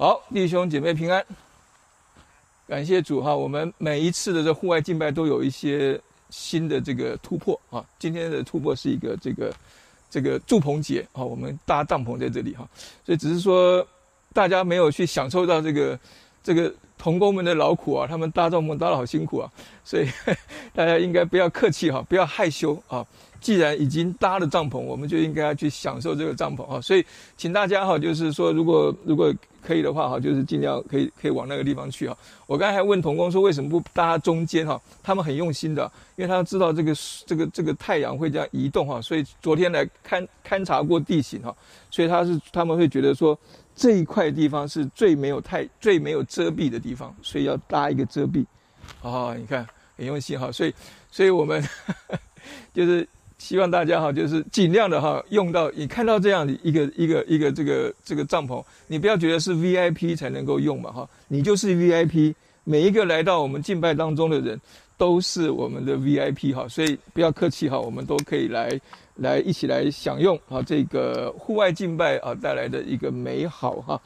好，弟兄姐妹平安，感谢主哈！我们每一次的这户外敬拜都有一些新的这个突破啊。今天的突破是一个这个这个祝棚节啊，我们搭帐篷在这里哈，所以只是说大家没有去享受到这个这个童工们的劳苦啊，他们搭帐篷搭的好辛苦啊，所以大家应该不要客气哈，不要害羞啊。既然已经搭了帐篷，我们就应该去享受这个帐篷啊！所以，请大家哈，就是说，如果如果可以的话哈，就是尽量可以可以往那个地方去哈。我刚才还问童工说，为什么不搭中间哈？他们很用心的，因为他知道这个这个这个太阳会这样移动哈，所以昨天来勘勘察过地形哈，所以他是他们会觉得说这一块地方是最没有太最没有遮蔽的地方，所以要搭一个遮蔽。啊，你看很用心哈，所以所以我们 就是。希望大家哈，就是尽量的哈，用到你看到这样的一个一个一个这个这个帐篷，你不要觉得是 VIP 才能够用嘛哈，你就是 VIP，每一个来到我们敬拜当中的人都是我们的 VIP 哈，所以不要客气哈，我们都可以来来一起来享用啊这个户外敬拜啊带来的一个美好哈。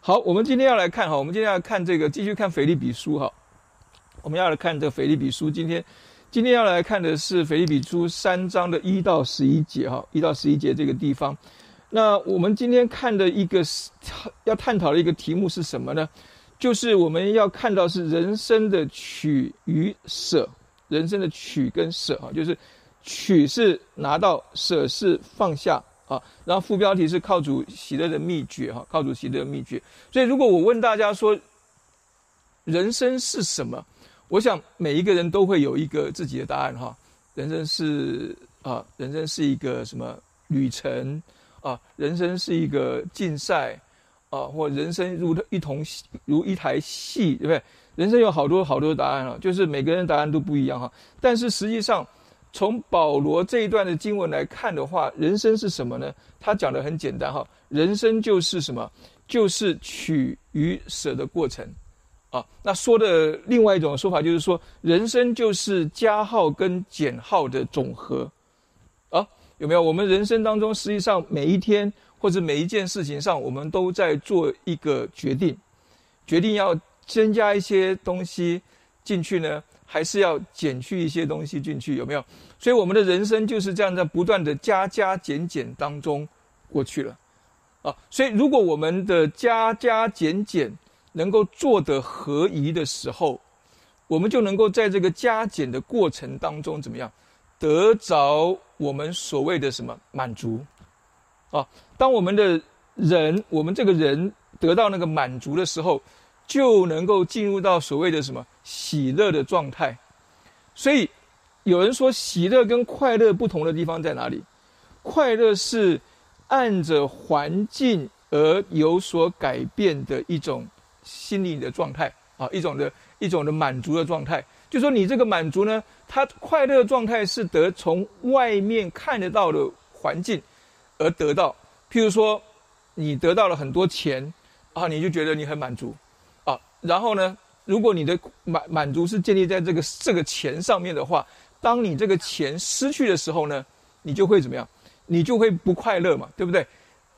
好，我们今天要来看哈，我们今天要看这个继续看腓立比书哈，我们要来看这个腓立比书今天。今天要来看的是腓立比书三章的一到十一节，哈，一到十一节这个地方。那我们今天看的一个要探讨的一个题目是什么呢？就是我们要看到是人生的取与舍，人生的取跟舍啊，就是取是拿到，舍是放下啊。然后副标题是靠主喜乐的秘诀，哈，靠主喜乐的秘诀。所以如果我问大家说，人生是什么？我想每一个人都会有一个自己的答案哈。人生是啊，人生是一个什么旅程啊？人生是一个竞赛啊，或人生如一同如一台戏，对不对？人生有好多好多答案啊，就是每个人答案都不一样哈。但是实际上，从保罗这一段的经文来看的话，人生是什么呢？他讲的很简单哈，人生就是什么？就是取与舍的过程。啊，那说的另外一种说法就是说，人生就是加号跟减号的总和，啊，有没有？我们人生当中，实际上每一天或者每一件事情上，我们都在做一个决定，决定要增加一些东西进去呢，还是要减去一些东西进去？有没有？所以我们的人生就是这样在不断的加加减减当中过去了，啊，所以如果我们的加加减减，能够做得合宜的时候，我们就能够在这个加减的过程当中怎么样，得着我们所谓的什么满足？啊，当我们的人，我们这个人得到那个满足的时候，就能够进入到所谓的什么喜乐的状态。所以有人说，喜乐跟快乐不同的地方在哪里？快乐是按着环境而有所改变的一种。心理的状态啊，一种的一种的满足的状态，就说你这个满足呢，它快乐状态是得从外面看得到的环境而得到。譬如说，你得到了很多钱啊，你就觉得你很满足啊。然后呢，如果你的满满足是建立在这个这个钱上面的话，当你这个钱失去的时候呢，你就会怎么样？你就会不快乐嘛，对不对？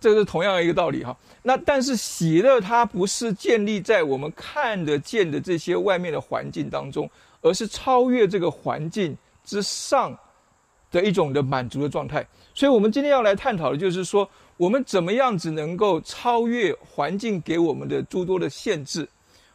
这是同样一个道理哈。那但是喜乐它不是建立在我们看得见的这些外面的环境当中，而是超越这个环境之上的一种的满足的状态。所以我们今天要来探讨的就是说，我们怎么样子能够超越环境给我们的诸多的限制？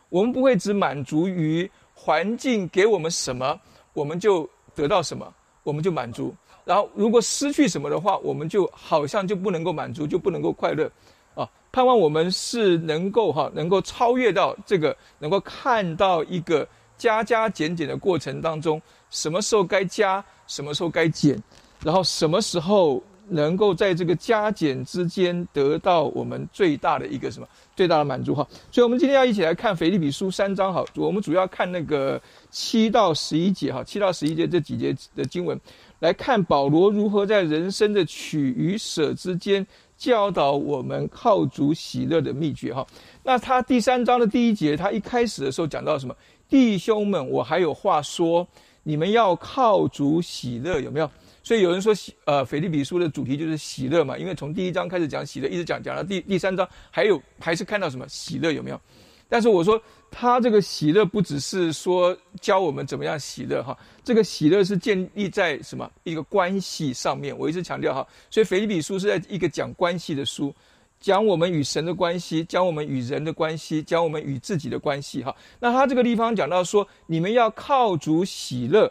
我们不会只满足于环境给我们什么，我们就得到什么，我们就满足。然后，如果失去什么的话，我们就好像就不能够满足，就不能够快乐，啊！盼望我们是能够哈，能够超越到这个，能够看到一个加加减减的过程当中，什么时候该加，什么时候该减，然后什么时候能够在这个加减之间得到我们最大的一个什么最大的满足哈。所以，我们今天要一起来看腓立比书三章哈，我们主要看那个七到十一节哈，七到十一节这几节的经文。来看保罗如何在人生的取与舍之间教导我们靠主喜乐的秘诀哈。那他第三章的第一节，他一开始的时候讲到什么？弟兄们，我还有话说，你们要靠主喜乐，有没有？所以有人说喜呃，腓立比书的主题就是喜乐嘛，因为从第一章开始讲喜乐，一直讲讲到第第三章，还有还是看到什么喜乐有没有？但是我说他这个喜乐不只是说教我们怎么样喜乐哈，这个喜乐是建立在什么一个关系上面。我一直强调哈，所以腓立比书是在一个讲关系的书，讲我们与神的关系，讲我们与人的关系，讲我们与自己的关系哈。那他这个地方讲到说，你们要靠主喜乐，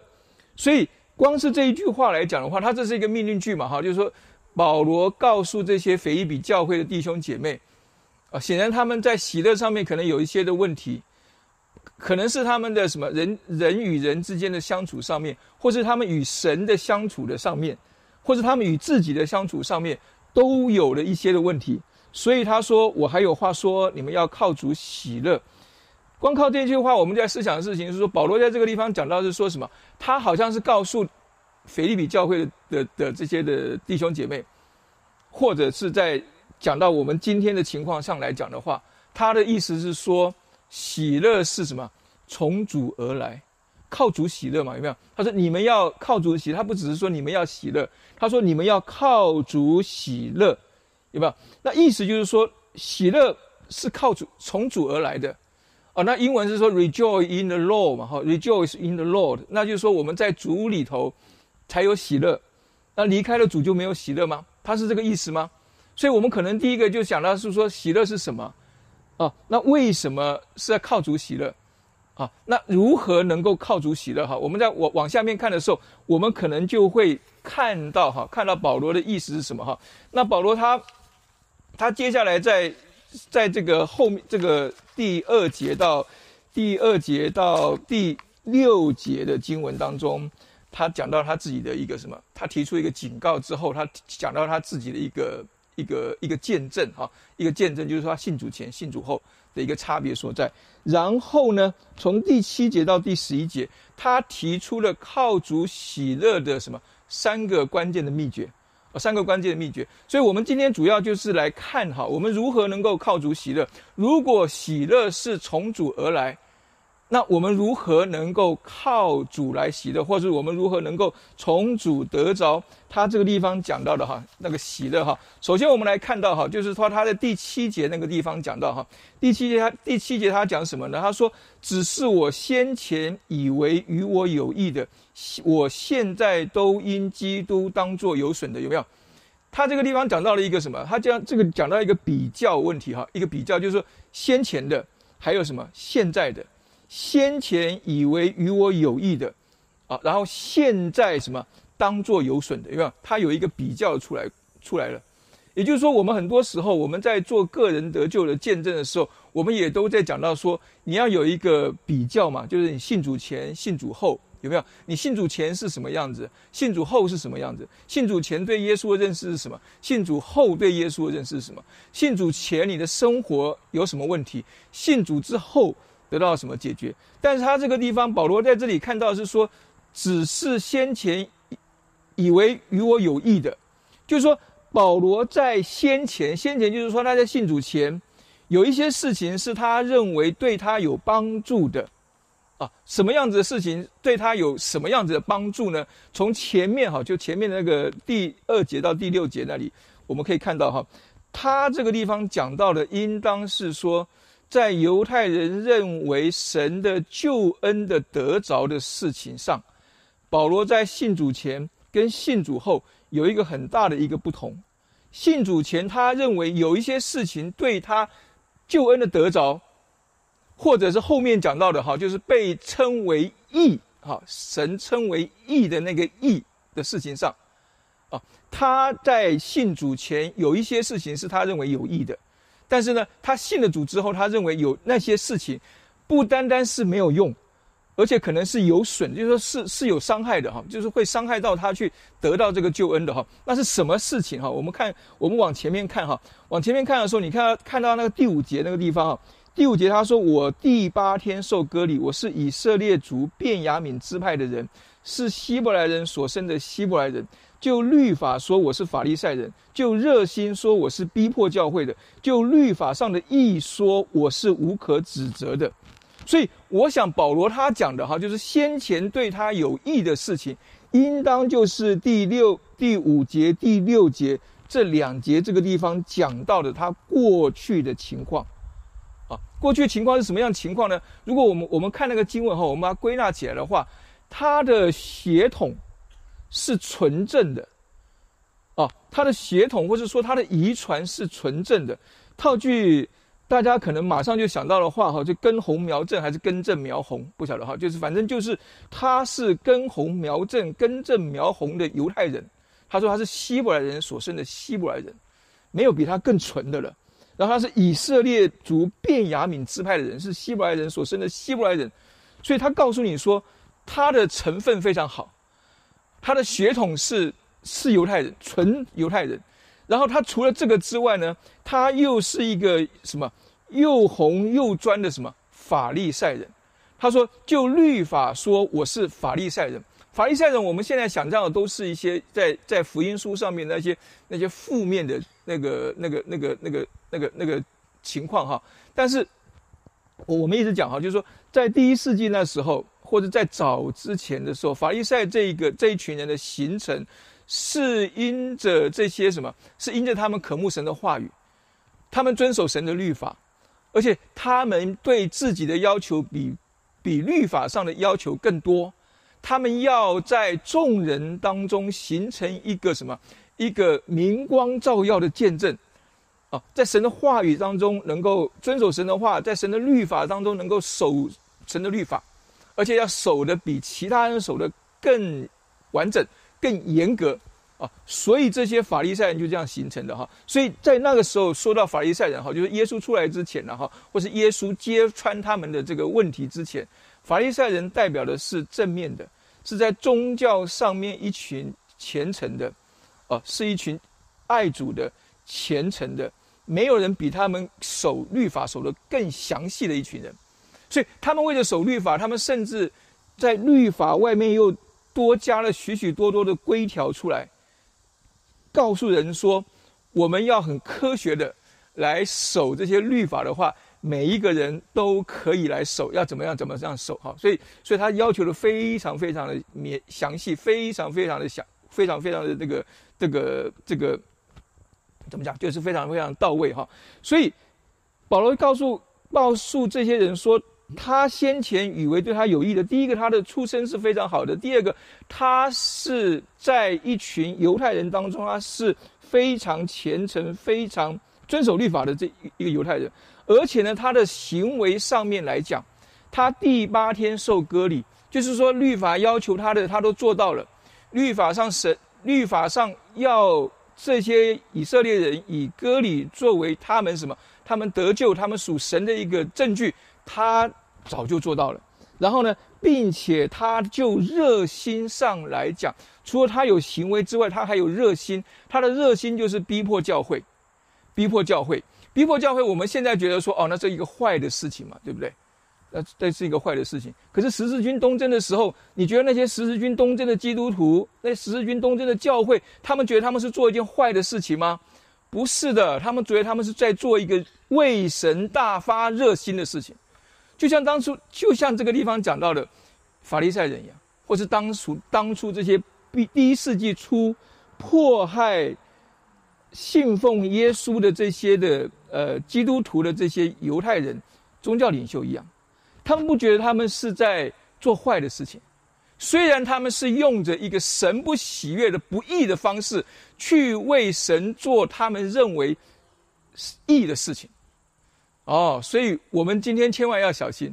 所以。光是这一句话来讲的话，他这是一个命令句嘛，哈，就是说保罗告诉这些腓立比教会的弟兄姐妹，啊，显然他们在喜乐上面可能有一些的问题，可能是他们的什么人人与人之间的相处上面，或是他们与神的相处的上面，或是他们与自己的相处上面都有了一些的问题，所以他说我还有话说，你们要靠主喜乐。光靠这句话，我们在思想的事情是说，保罗在这个地方讲到是说什么？他好像是告诉腓利比教会的的的这些的弟兄姐妹，或者是在讲到我们今天的情况上来讲的话，他的意思是说，喜乐是什么？从主而来，靠主喜乐嘛？有没有？他说你们要靠主喜，他不只是说你们要喜乐，他说你们要靠主喜乐，有没有？那意思就是说，喜乐是靠主从主而来的。哦，那英文是说 “rejoice in the Lord” 嘛，哈，“rejoice in the Lord”，那就是说我们在主里头才有喜乐，那离开了主就没有喜乐吗？他是这个意思吗？所以我们可能第一个就想到是说喜乐是什么？啊，那为什么是要靠主喜乐？啊，那如何能够靠主喜乐？哈，我们在往往下面看的时候，我们可能就会看到哈，看到保罗的意思是什么？哈，那保罗他他接下来在。在这个后面这个第二节到第二节到第六节的经文当中，他讲到他自己的一个什么？他提出一个警告之后，他讲到他自己的一个一个一个见证哈，一个见证就是说他信主前、信主后的一个差别所在。然后呢，从第七节到第十一节，他提出了靠主喜乐的什么三个关键的秘诀。三个关键的秘诀，所以我们今天主要就是来看哈，我们如何能够靠主喜乐。如果喜乐是从主而来。那我们如何能够靠主来喜乐，或者我们如何能够从主得着他这个地方讲到的哈那个喜乐哈？首先我们来看到哈，就是说他的第七节那个地方讲到哈，第七节他第七节他讲什么呢？他说：“只是我先前以为与我有益的，我现在都因基督当作有损的。”有没有？他这个地方讲到了一个什么？他将这个讲到一个比较问题哈，一个比较就是说先前的还有什么现在的。先前以为与我有益的，啊，然后现在什么当做有损的，有没有？他有一个比较出来出来了，也就是说，我们很多时候我们在做个人得救的见证的时候，我们也都在讲到说，你要有一个比较嘛，就是你信主前、信主后有没有？你信主前是什么样子？信主后是什么样子？信主前对耶稣的认识是什么？信主后对耶稣的认识是什么？信主前你的生活有什么问题？信主之后。得到什么解决？但是他这个地方，保罗在这里看到是说，只是先前以为与我有益的，就是说，保罗在先前，先前就是说他在信主前，有一些事情是他认为对他有帮助的，啊，什么样子的事情对他有什么样子的帮助呢？从前面哈，就前面的那个第二节到第六节那里，我们可以看到哈，他这个地方讲到的，应当是说。在犹太人认为神的救恩的得着的事情上，保罗在信主前跟信主后有一个很大的一个不同。信主前，他认为有一些事情对他救恩的得着，或者是后面讲到的哈，就是被称为义哈，神称为义的那个义的事情上，啊，他在信主前有一些事情是他认为有益的。但是呢，他信了主之后，他认为有那些事情，不单单是没有用，而且可能是有损，就是说是是有伤害的哈，就是会伤害到他去得到这个救恩的哈。那是什么事情哈？我们看，我们往前面看哈，往前面看的时候，你看看到那个第五节那个地方哈，第五节他说：“我第八天受割礼，我是以色列族便雅悯支派的人，是希伯来人所生的希伯来人。”就律法说我是法利赛人，就热心说我是逼迫教会的，就律法上的义说我是无可指责的。所以我想保罗他讲的哈，就是先前对他有益的事情，应当就是第六、第五节、第六节这两节这个地方讲到的他过去的情况。过去情况是什么样情况呢？如果我们我们看那个经文哈，我们把它归纳起来的话，他的血统是纯正的。啊，他的血统或者说他的遗传是纯正的。套句大家可能马上就想到的话哈，就根红苗正还是根正苗红，不晓得哈，就是反正就是他是根红苗正、根正苗红的犹太人。他说他是希伯来人所生的希伯来人，没有比他更纯的了。然后他是以色列族便雅悯支派的人，是希伯来人所生的希伯来人，所以他告诉你说他的成分非常好，他的血统是。是犹太人，纯犹太人。然后他除了这个之外呢，他又是一个什么又红又专的什么法利赛人。他说：“就律法说，我是法利赛人。法利赛人，我们现在想象的都是一些在在福音书上面那些那些负面的那个那个那个那个那个那个情况哈。但是我们一直讲哈，就是说在第一世纪那时候，或者在早之前的时候，法利赛这一个这一群人的形成。”是因着这些什么？是因着他们渴慕神的话语，他们遵守神的律法，而且他们对自己的要求比比律法上的要求更多。他们要在众人当中形成一个什么？一个明光照耀的见证啊！在神的话语当中能够遵守神的话，在神的律法当中能够守神的律法，而且要守的比其他人守的更完整。更严格啊，所以这些法利赛人就这样形成的哈。所以在那个时候说到法利赛人哈，就是耶稣出来之前呢哈，或是耶稣揭穿他们的这个问题之前，法利赛人代表的是正面的，是在宗教上面一群虔诚的，哦，是一群爱主的虔诚的，没有人比他们守律法守得更详细的一群人。所以他们为了守律法，他们甚至在律法外面又。多加了许许多多的规条出来，告诉人说，我们要很科学的来守这些律法的话，每一个人都可以来守，要怎么样怎么样守哈。所以，所以他要求的非常非常的绵详细，非常非常的详，非常非常的这个这个这个怎么讲，就是非常非常到位哈。所以保罗告诉告诉这些人说。他先前以为对他有益的，第一个，他的出身是非常好的；第二个，他是在一群犹太人当中，他是非常虔诚、非常遵守律法的这一个犹太人。而且呢，他的行为上面来讲，他第八天受割礼，就是说律法要求他的，他都做到了。律法上神，律法上要这些以色列人以割礼作为他们什么？他们得救，他们属神的一个证据。他早就做到了，然后呢，并且他就热心上来讲，除了他有行为之外，他还有热心。他的热心就是逼迫教会，逼迫教会，逼迫教会。我们现在觉得说，哦，那是一个坏的事情嘛，对不对？那这是一个坏的事情。可是十字军东征的时候，你觉得那些十字军东征的基督徒，那十字军东征的教会，他们觉得他们是做一件坏的事情吗？不是的，他们觉得他们是在做一个为神大发热心的事情。就像当初，就像这个地方讲到的法利赛人一样，或是当初当初这些第第一世纪初迫害信奉耶稣的这些的呃基督徒的这些犹太人宗教领袖一样，他们不觉得他们是在做坏的事情，虽然他们是用着一个神不喜悦的不义的方式去为神做他们认为义的事情。哦，所以我们今天千万要小心，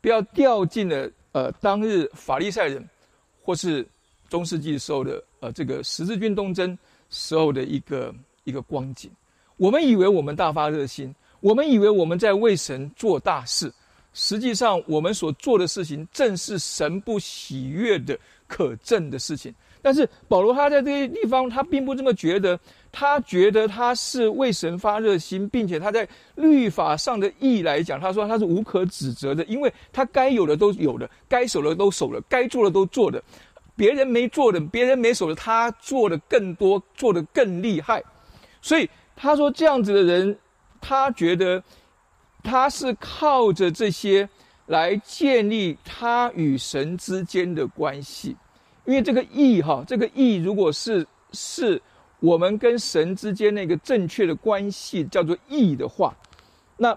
不要掉进了呃当日法利赛人，或是中世纪时候的呃这个十字军东征时候的一个一个光景。我们以为我们大发热心，我们以为我们在为神做大事，实际上我们所做的事情正是神不喜悦的可憎的事情。但是保罗他在这些地方，他并不这么觉得。他觉得他是为神发热心，并且他在律法上的意义来讲，他说他是无可指责的，因为他该有的都有的，该守的都守了，该做的都做的，别人没做的，别人没守的，他做的更多，做的更厉害。所以他说这样子的人，他觉得他是靠着这些来建立他与神之间的关系。因为这个义哈，这个义如果是是我们跟神之间那个正确的关系叫做义的话，那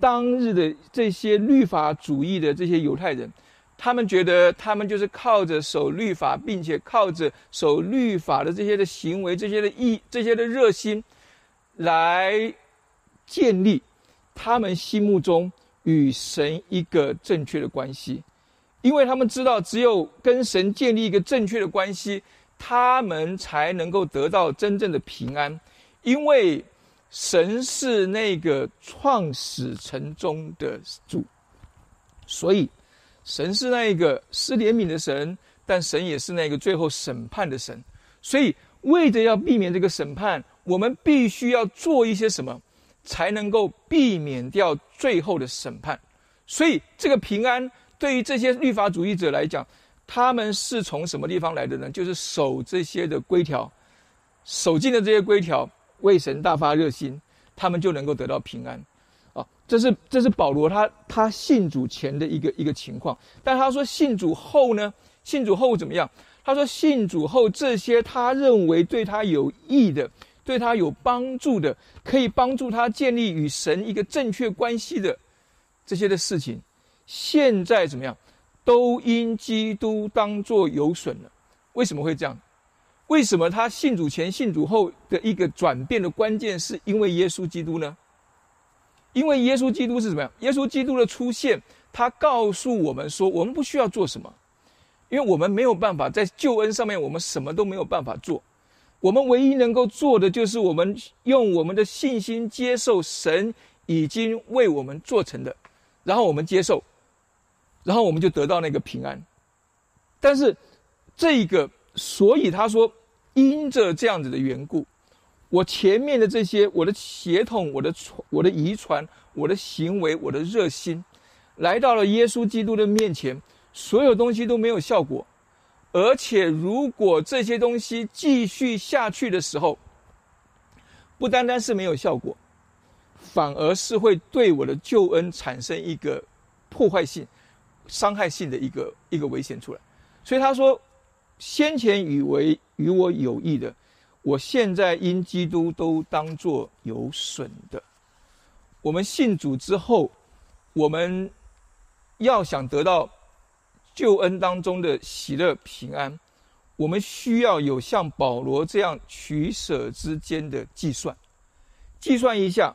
当日的这些律法主义的这些犹太人，他们觉得他们就是靠着守律法，并且靠着守律法的这些的行为、这些的义、这些的热心，来建立他们心目中与神一个正确的关系。因为他们知道，只有跟神建立一个正确的关系，他们才能够得到真正的平安。因为神是那个创始成终的主，所以神是那一个施怜悯的神，但神也是那个最后审判的神。所以，为着要避免这个审判，我们必须要做一些什么，才能够避免掉最后的审判。所以，这个平安。对于这些律法主义者来讲，他们是从什么地方来的呢？就是守这些的规条，守尽的这些规条，为神大发热心，他们就能够得到平安。啊，这是这是保罗他他信主前的一个一个情况。但他说信主后呢？信主后怎么样？他说信主后这些他认为对他有益的、对他有帮助的、可以帮助他建立与神一个正确关系的这些的事情。现在怎么样？都因基督当作有损了。为什么会这样？为什么他信主前、信主后的一个转变的关键，是因为耶稣基督呢？因为耶稣基督是怎么样？耶稣基督的出现，他告诉我们说，我们不需要做什么，因为我们没有办法在救恩上面，我们什么都没有办法做。我们唯一能够做的，就是我们用我们的信心接受神已经为我们做成的，然后我们接受。然后我们就得到那个平安，但是这个，所以他说，因着这样子的缘故，我前面的这些，我的血统，我的传，我的遗传，我的行为，我的热心，来到了耶稣基督的面前，所有东西都没有效果，而且如果这些东西继续下去的时候，不单单是没有效果，反而是会对我的救恩产生一个破坏性。伤害性的一个一个危险出来，所以他说：先前以为与我有益的，我现在因基督都当作有损的。我们信主之后，我们要想得到救恩当中的喜乐平安，我们需要有像保罗这样取舍之间的计算，计算一下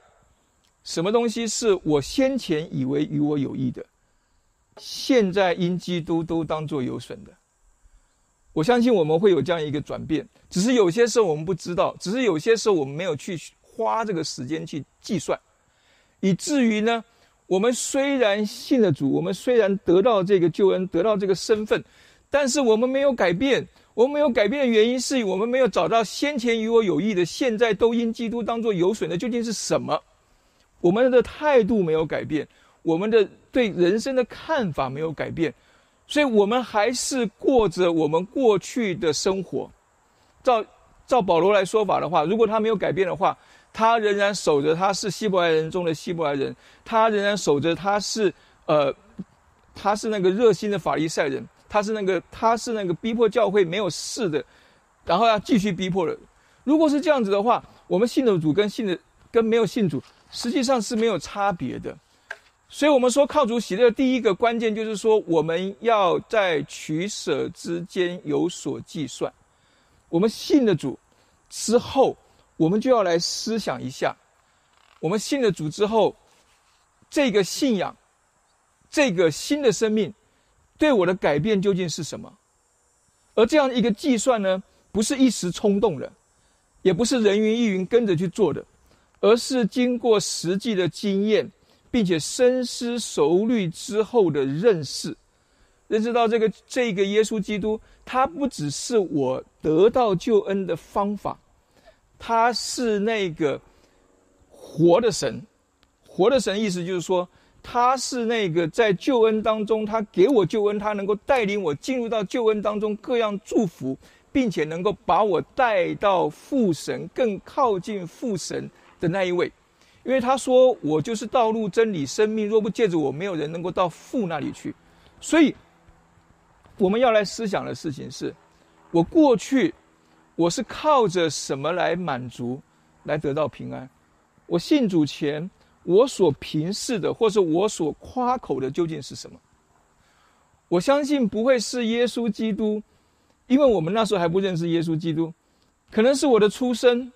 什么东西是我先前以为与我有益的。现在因基督都当做有损的，我相信我们会有这样一个转变。只是有些时候我们不知道，只是有些时候我们没有去花这个时间去计算，以至于呢，我们虽然信了主，我们虽然得到这个救恩，得到这个身份，但是我们没有改变。我们没有改变的原因是我们没有找到先前与我有益的，现在都因基督当做有损的究竟是什么？我们的态度没有改变。我们的对人生的看法没有改变，所以我们还是过着我们过去的生活。照照保罗来说法的话，如果他没有改变的话，他仍然守着他是希伯来人中的希伯来人，他仍然守着他是呃，他是那个热心的法利赛人，他是那个他是那个逼迫教会没有事的，然后要继续逼迫的。如果是这样子的话，我们信的主跟信的跟没有信主实际上是没有差别的。所以，我们说靠主喜乐，第一个关键就是说，我们要在取舍之间有所计算。我们信了主之后，我们就要来思想一下：我们信了主之后，这个信仰，这个新的生命，对我的改变究竟是什么？而这样一个计算呢，不是一时冲动的，也不是人云亦云跟着去做的，而是经过实际的经验。并且深思熟虑之后的认识，认识到这个这个耶稣基督，他不只是我得到救恩的方法，他是那个活的神。活的神意思就是说，他是那个在救恩当中，他给我救恩，他能够带领我进入到救恩当中各样祝福，并且能够把我带到父神更靠近父神的那一位。因为他说：“我就是道路、真理、生命，若不借着我，没有人能够到父那里去。”所以，我们要来思想的事情是：我过去我是靠着什么来满足，来得到平安？我信主前，我所凭视的，或是我所夸口的，究竟是什么？我相信不会是耶稣基督，因为我们那时候还不认识耶稣基督，可能是我的出身，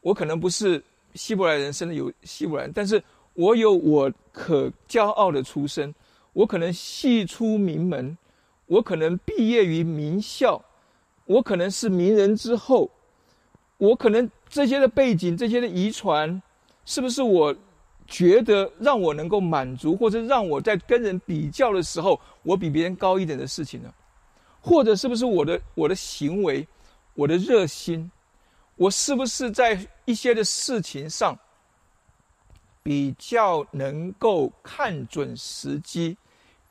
我可能不是希伯来人生的有希伯来人，但是我有我可骄傲的出身，我可能系出名门，我可能毕业于名校，我可能是名人之后，我可能这些的背景，这些的遗传，是不是我？觉得让我能够满足，或者让我在跟人比较的时候，我比别人高一点的事情呢？或者是不是我的我的行为，我的热心，我是不是在一些的事情上比较能够看准时机，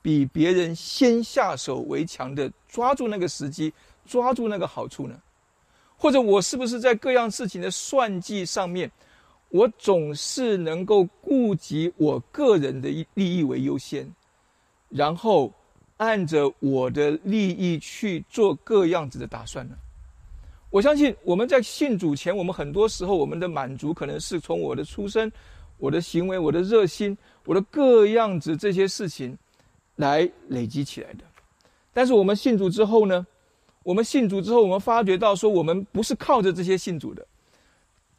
比别人先下手为强的抓住那个时机，抓住那个好处呢？或者我是不是在各样事情的算计上面？我总是能够顾及我个人的利益为优先，然后按着我的利益去做各样子的打算呢。我相信我们在信主前，我们很多时候我们的满足可能是从我的出身、我的行为、我的热心、我的各样子这些事情来累积起来的。但是我们信主之后呢，我们信主之后，我们发觉到说，我们不是靠着这些信主的。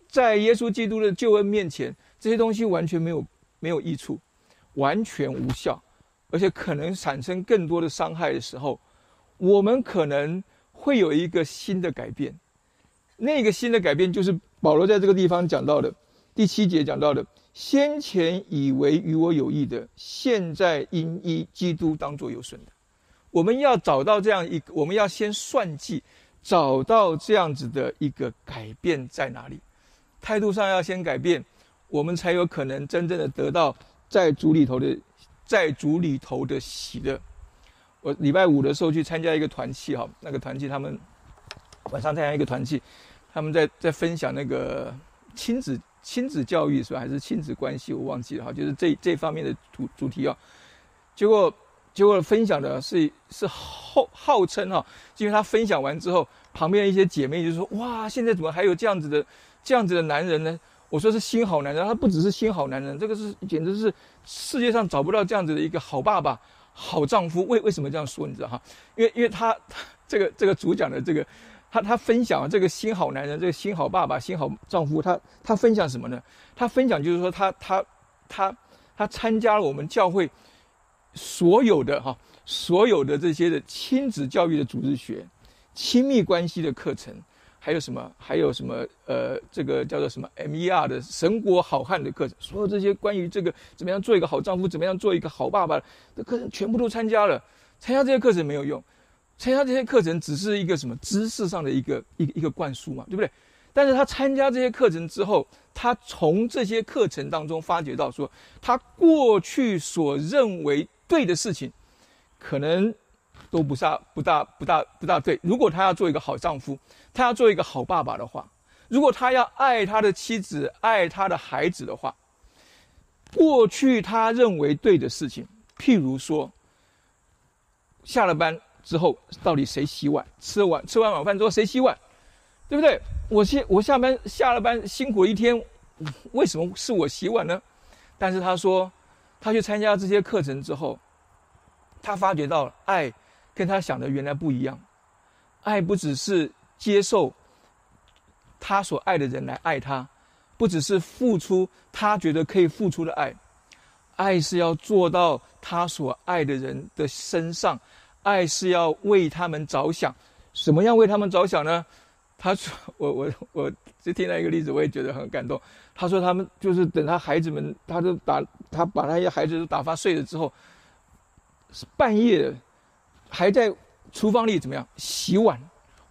在耶稣基督的救恩面前，这些东西完全没有没有益处，完全无效，而且可能产生更多的伤害的时候，我们可能会有一个新的改变。那个新的改变就是保罗在这个地方讲到的第七节讲到的：先前以为与我有益的，现在因依基督当作有损的。我们要找到这样一，我们要先算计，找到这样子的一个改变在哪里。态度上要先改变，我们才有可能真正的得到在主里头的，在主里头的喜乐。我礼拜五的时候去参加一个团契，哈，那个团契他们晚上参加一个团契，他们在在分享那个亲子亲子教育是吧？还是亲子关系？我忘记了哈，就是这这方面的主主题啊。结果结果分享的是是号号称哈，因为他分享完之后，旁边一些姐妹就说：哇，现在怎么还有这样子的？这样子的男人呢？我说是新好男人，他不只是新好男人，这个是简直是世界上找不到这样子的一个好爸爸、好丈夫。为为什么这样说？你知道哈？因为因为他这个这个主讲的这个，他他分享这个新好男人、这个新好爸爸、新好丈夫，他他分享什么呢？他分享就是说他他他他参加了我们教会所有的哈所有的这些的亲子教育的组织学、亲密关系的课程。还有什么？还有什么？呃，这个叫做什么 M E R 的神国好汉的课程，所有这些关于这个怎么样做一个好丈夫，怎么样做一个好爸爸的课程，全部都参加了。参加这些课程没有用，参加这些课程只是一个什么知识上的一个一一个灌输嘛，对不对？但是他参加这些课程之后，他从这些课程当中发觉到，说他过去所认为对的事情，可能。都不大不大不大不大对。如果他要做一个好丈夫，他要做一个好爸爸的话，如果他要爱他的妻子、爱他的孩子的话，过去他认为对的事情，譬如说，下了班之后到底谁洗碗？吃完吃完晚饭之后谁洗碗？对不对？我先我下班下了班辛苦一天，为什么是我洗碗呢？但是他说，他去参加这些课程之后，他发觉到爱。跟他想的原来不一样，爱不只是接受他所爱的人来爱他，不只是付出他觉得可以付出的爱，爱是要做到他所爱的人的身上，爱是要为他们着想。什么样为他们着想呢？他说：“ 我我我，就听到一个例子，我也觉得很感动。他说他们就是等他孩子们，他都打他把那些孩子都打发睡了之后，是半夜。”还在厨房里怎么样洗碗？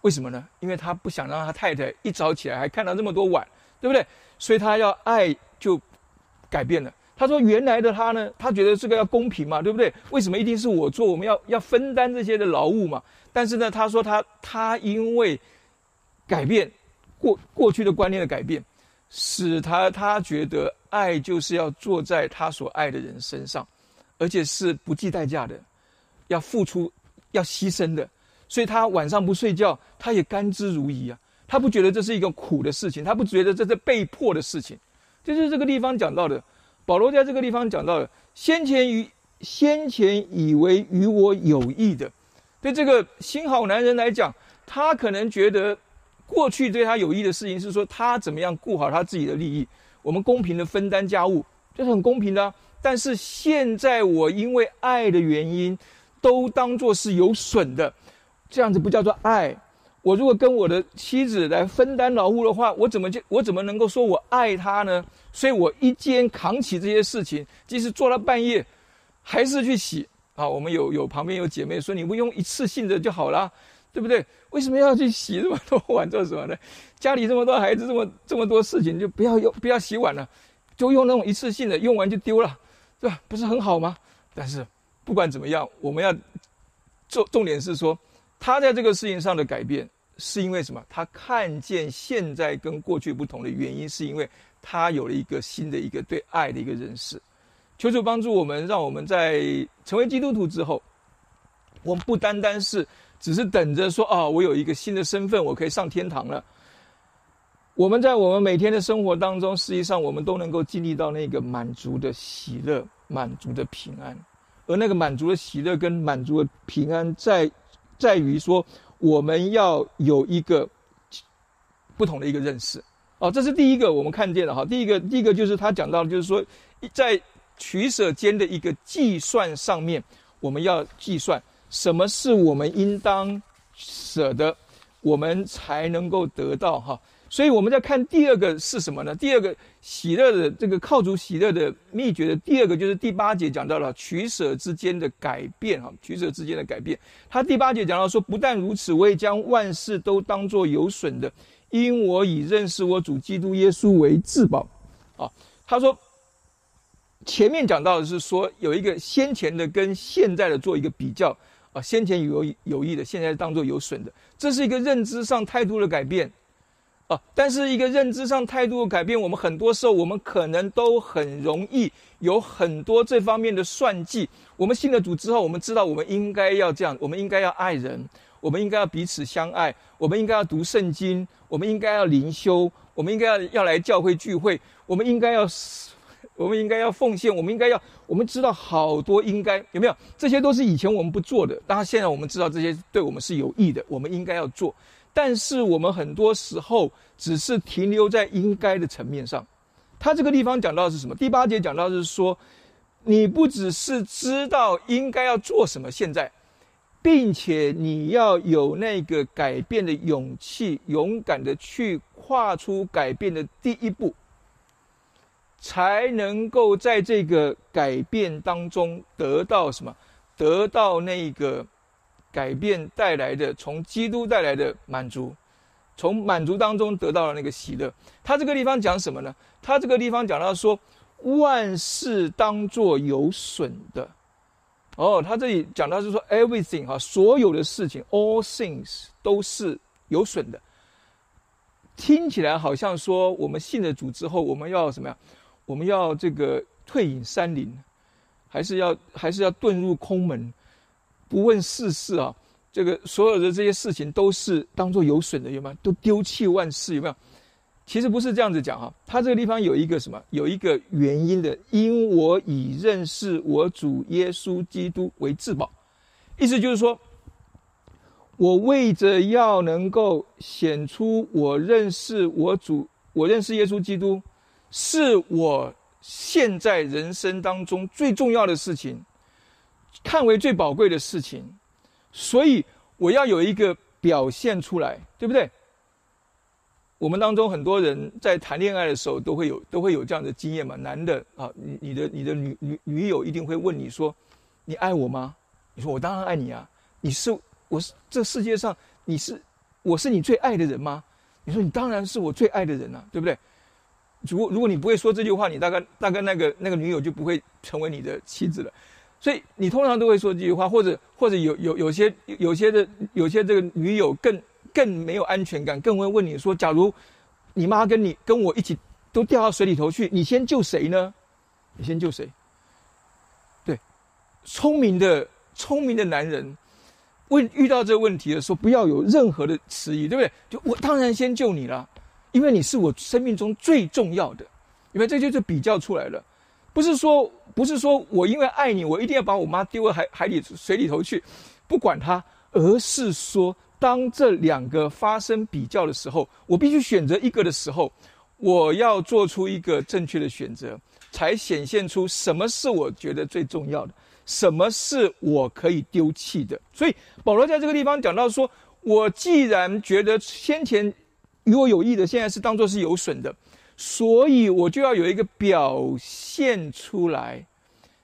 为什么呢？因为他不想让他太太一早起来还看到这么多碗，对不对？所以他要爱就改变了。他说：“原来的他呢，他觉得这个要公平嘛，对不对？为什么一定是我做？我们要要分担这些的劳务嘛？但是呢，他说他他因为改变过过去的观念的改变，使他他觉得爱就是要坐在他所爱的人身上，而且是不计代价的，要付出。”要牺牲的，所以他晚上不睡觉，他也甘之如饴啊。他不觉得这是一个苦的事情，他不觉得这是被迫的事情。就是这个地方讲到的，保罗在这个地方讲到的，先前与先前以为与我有益的，对这个新好男人来讲，他可能觉得过去对他有益的事情是说他怎么样顾好他自己的利益，我们公平的分担家务，这是很公平的。但是现在我因为爱的原因，都当做是有损的，这样子不叫做爱。我如果跟我的妻子来分担劳务的话，我怎么就我怎么能够说我爱她呢？所以我一肩扛起这些事情，即使做到半夜，还是去洗啊。我们有有旁边有姐妹说，你不用一次性的就好了，对不对？为什么要去洗这么多碗做什么呢？家里这么多孩子，这么这么多事情，就不要用不要洗碗了，就用那种一次性的，用完就丢了。对吧？不是很好吗？但是不管怎么样，我们要重重点是说，他在这个事情上的改变是因为什么？他看见现在跟过去不同的原因，是因为他有了一个新的一个对爱的一个认识。求主帮助我们，让我们在成为基督徒之后，我们不单单是只是等着说啊，我有一个新的身份，我可以上天堂了。我们在我们每天的生活当中，实际上我们都能够经历到那个满足的喜乐、满足的平安，而那个满足的喜乐跟满足的平安，在在于说我们要有一个不同的一个认识。哦，这是第一个我们看见的哈。第一个，第一个就是他讲到，就是说在取舍间的一个计算上面，我们要计算什么是我们应当舍的，我们才能够得到哈。所以我们在看第二个是什么呢？第二个喜乐的这个靠主喜乐的秘诀的第二个就是第八节讲到了取舍之间的改变哈，取舍之间的改变。他第八节讲到说，不但如此，我也将万事都当作有损的，因我以认识我主基督耶稣为至宝。啊，他说前面讲到的是说有一个先前的跟现在的做一个比较先前有有益的，现在当做有损的，这是一个认知上态度的改变。啊，但是一个认知上态度的改变，我们很多时候我们可能都很容易有很多这方面的算计。我们信了主之后，我们知道我们应该要这样，我们应该要爱人，我们应该要彼此相爱，我们应该要读圣经，我们应该要灵修，我们应该要要来教会聚会，我们应该要，我们应该要奉献，我们应该要，我们知道好多应该有没有？这些都是以前我们不做的，当然现在我们知道这些对我们是有益的，我们应该要做。但是我们很多时候只是停留在应该的层面上。他这个地方讲到的是什么？第八节讲到是说，你不只是知道应该要做什么，现在，并且你要有那个改变的勇气，勇敢的去跨出改变的第一步，才能够在这个改变当中得到什么？得到那个。改变带来的，从基督带来的满足，从满足当中得到了那个喜乐。他这个地方讲什么呢？他这个地方讲到说，万事当作有损的。哦，他这里讲到是说，everything 哈，所有的事情，all things 都是有损的。听起来好像说，我们信了主之后，我们要什么呀？我们要这个退隐山林，还是要还是要遁入空门？不问世事啊，这个所有的这些事情都是当做有损的，有没有？都丢弃万事，有没有？其实不是这样子讲哈，他这个地方有一个什么？有一个原因的，因我以认识我主耶稣基督为至宝，意思就是说，我为着要能够显出我认识我主，我认识耶稣基督，是我现在人生当中最重要的事情。看为最宝贵的事情，所以我要有一个表现出来，对不对？我们当中很多人在谈恋爱的时候都会有都会有这样的经验嘛。男的啊，你你的你的女女女友一定会问你说：“你爱我吗？”你说：“我当然爱你啊！”你是我是这世界上你是我是你最爱的人吗？你说：“你当然是我最爱的人啊，对不对？”如果如果你不会说这句话，你大概大概那个那个女友就不会成为你的妻子了。所以你通常都会说这句话，或者或者有有有些有些的有些这个女友更更没有安全感，更会问你说：假如你妈跟你跟我一起都掉到水里头去，你先救谁呢？你先救谁？对，聪明的聪明的男人问遇到这个问题的时候，不要有任何的迟疑，对不对？就我当然先救你了，因为你是我生命中最重要的。因为这就是比较出来了，不是说不是说我因为爱你，我一定要把我妈丢到海海里水里头去，不管她，而是说当这两个发生比较的时候，我必须选择一个的时候，我要做出一个正确的选择，才显现出什么是我觉得最重要的。什么是我可以丢弃的？所以保罗在这个地方讲到说：“我既然觉得先前与我有益的，现在是当做是有损的，所以我就要有一个表现出来，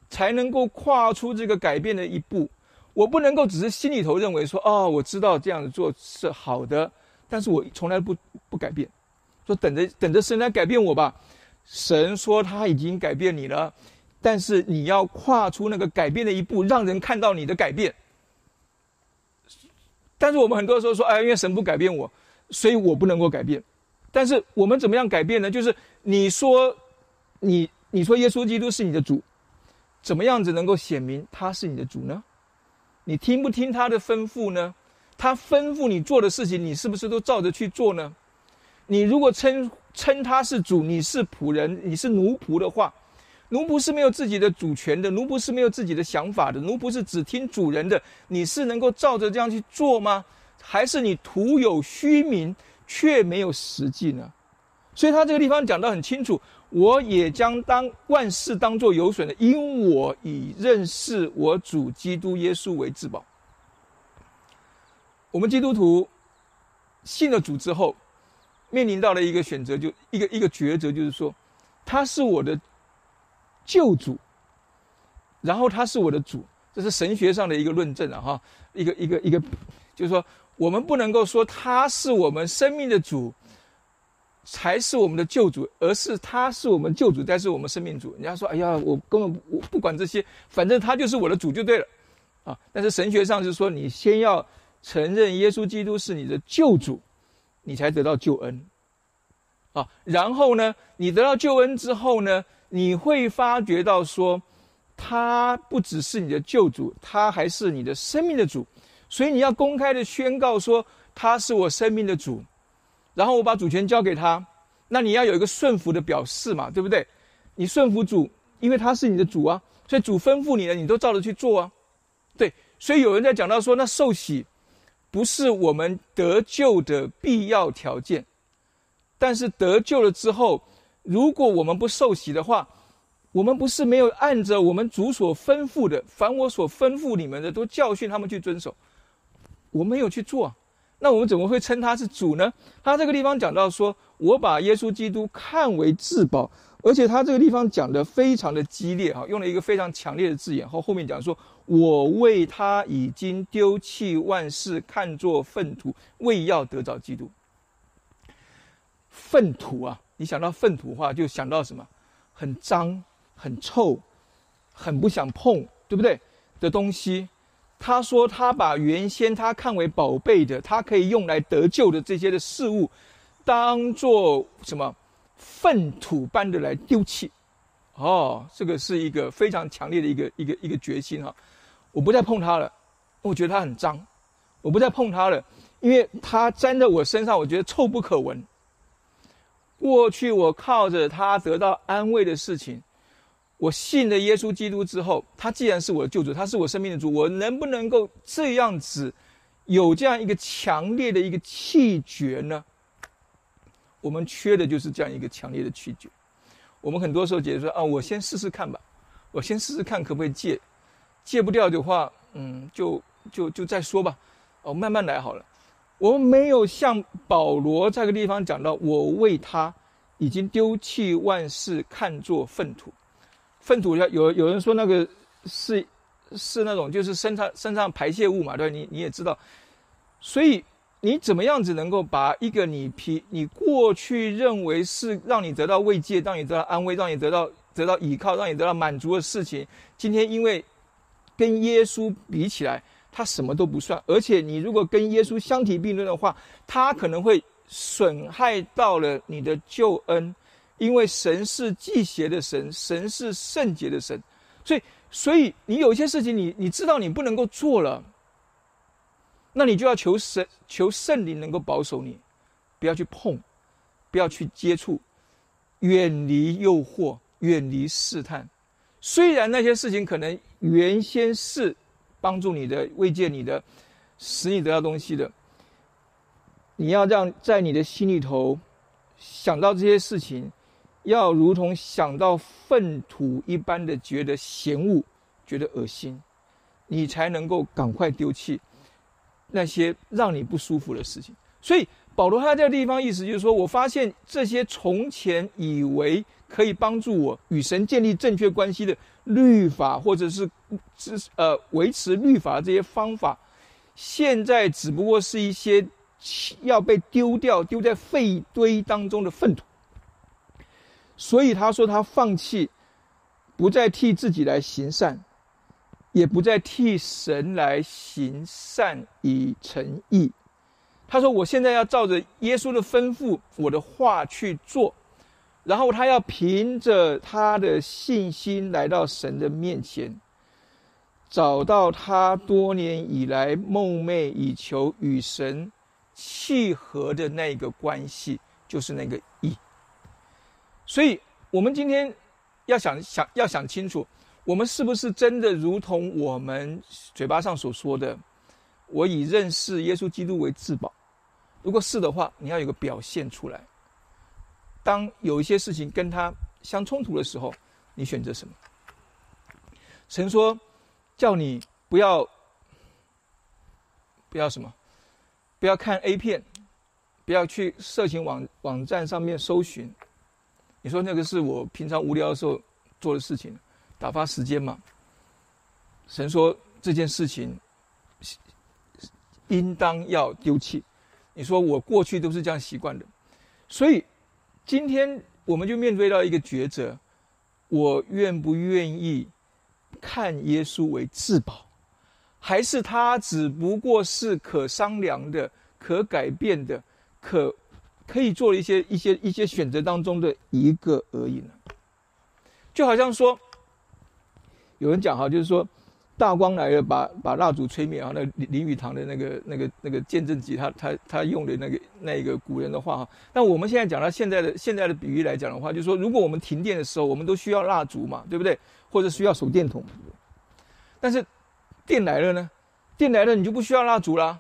才能够跨出这个改变的一步。我不能够只是心里头认为说：哦，我知道这样子做是好的，但是我从来不不改变，说等着等着神来改变我吧。神说他已经改变你了。”但是你要跨出那个改变的一步，让人看到你的改变。但是我们很多时候说，哎，因为神不改变我，所以我不能够改变。但是我们怎么样改变呢？就是你说，你你说耶稣基督是你的主，怎么样子能够显明他是你的主呢？你听不听他的吩咐呢？他吩咐你做的事情，你是不是都照着去做呢？你如果称称他是主，你是仆人，你是奴仆的话。奴仆是没有自己的主权的，奴仆是没有自己的想法的，奴仆是只听主人的。你是能够照着这样去做吗？还是你徒有虚名，却没有实际呢？所以他这个地方讲得很清楚：我也将当万事当作有损的，因我以认识我主基督耶稣为至宝。我们基督徒信了主之后，面临到了一个选择，就一个一个抉择，就是说，他是我的。救主，然后他是我的主，这是神学上的一个论证啊！哈，一个一个一个，就是说，我们不能够说他是我们生命的主，才是我们的救主，而是他是我们救主，才是我们生命主。人家说：“哎呀，我根本我不管这些，反正他就是我的主就对了。”啊，但是神学上是说，你先要承认耶稣基督是你的救主，你才得到救恩。啊，然后呢，你得到救恩之后呢？你会发觉到说，他不只是你的救主，他还是你的生命的主，所以你要公开的宣告说他是我生命的主，然后我把主权交给他，那你要有一个顺服的表示嘛，对不对？你顺服主，因为他是你的主啊，所以主吩咐你的，你都照着去做啊，对。所以有人在讲到说，那受洗不是我们得救的必要条件，但是得救了之后。如果我们不受洗的话，我们不是没有按着我们主所吩咐的，凡我所吩咐你们的，都教训他们去遵守。我没有去做，那我们怎么会称他是主呢？他这个地方讲到说，我把耶稣基督看为至宝，而且他这个地方讲的非常的激烈哈，用了一个非常强烈的字眼。后后面讲说，我为他已经丢弃万事，看作粪土，为要得着基督。粪土啊！你想到粪土的话，就想到什么？很脏、很臭、很不想碰，对不对？的东西。他说他把原先他看为宝贝的，他可以用来得救的这些的事物，当做什么粪土般的来丢弃。哦，这个是一个非常强烈的一个一个一个决心哈！我不再碰它了，我觉得它很脏，我不再碰它了，因为它粘在我身上，我觉得臭不可闻。过去我靠着他得到安慰的事情，我信了耶稣基督之后，他既然是我的救主，他是我生命的主，我能不能够这样子有这样一个强烈的一个气绝呢？我们缺的就是这样一个强烈的气绝。我们很多时候解释说啊，我先试试看吧，我先试试看可不可以戒，戒不掉的话，嗯，就就就再说吧，哦，慢慢来好了。我们没有像保罗这个地方讲到，我为他已经丢弃万事，看作粪土。粪土有有有人说那个是是那种就是身上身上排泄物嘛，对你你也知道。所以你怎么样子能够把一个你皮你过去认为是让你得到慰藉、让你得到安慰、让你得到得到依靠、让你得到满足的事情，今天因为跟耶稣比起来。他什么都不算，而且你如果跟耶稣相提并论的话，他可能会损害到了你的救恩，因为神是祭邪的神，神是圣洁的神，所以，所以你有一些事情，你你知道你不能够做了，那你就要求神、求圣灵能够保守你，不要去碰，不要去接触，远离诱惑，远离试探。虽然那些事情可能原先是帮助你的、慰藉你的、使你得到东西的，你要让在你的心里头想到这些事情，要如同想到粪土一般的觉得嫌恶、觉得恶心。你才能够赶快丢弃那些让你不舒服的事情。所以保罗他这个地方意思就是说，我发现这些从前以为可以帮助我与神建立正确关系的律法，或者是是呃维持律法的这些方法，现在只不过是一些要被丢掉、丢在废堆当中的粪土。所以他说他放弃，不再替自己来行善。也不再替神来行善以成义。他说：“我现在要照着耶稣的吩咐，我的话去做。然后他要凭着他的信心来到神的面前，找到他多年以来梦寐以求与神契合的那个关系，就是那个义。所以，我们今天要想想要想清楚。”我们是不是真的如同我们嘴巴上所说的？我以认识耶稣基督为至宝。如果是的话，你要有个表现出来。当有一些事情跟他相冲突的时候，你选择什么？神说叫你不要不要什么，不要看 A 片，不要去色情网网站上面搜寻。你说那个是我平常无聊的时候做的事情。打发时间嘛。神说这件事情应当要丢弃。你说我过去都是这样习惯的，所以今天我们就面对到一个抉择：我愿不愿意看耶稣为至宝，还是他只不过是可商量的、可改变的、可可以做一些一些一些选择当中的一个而已呢？就好像说。有人讲哈，就是说，大光来了，把把蜡烛吹灭啊。那林林语堂的那个那个那个见证集，他他他用的那个那个古人的话哈。那我们现在讲到现在的现在的比喻来讲的话，就是说，如果我们停电的时候，我们都需要蜡烛嘛，对不对？或者需要手电筒。但是电来了呢？电来了，你就不需要蜡烛啦，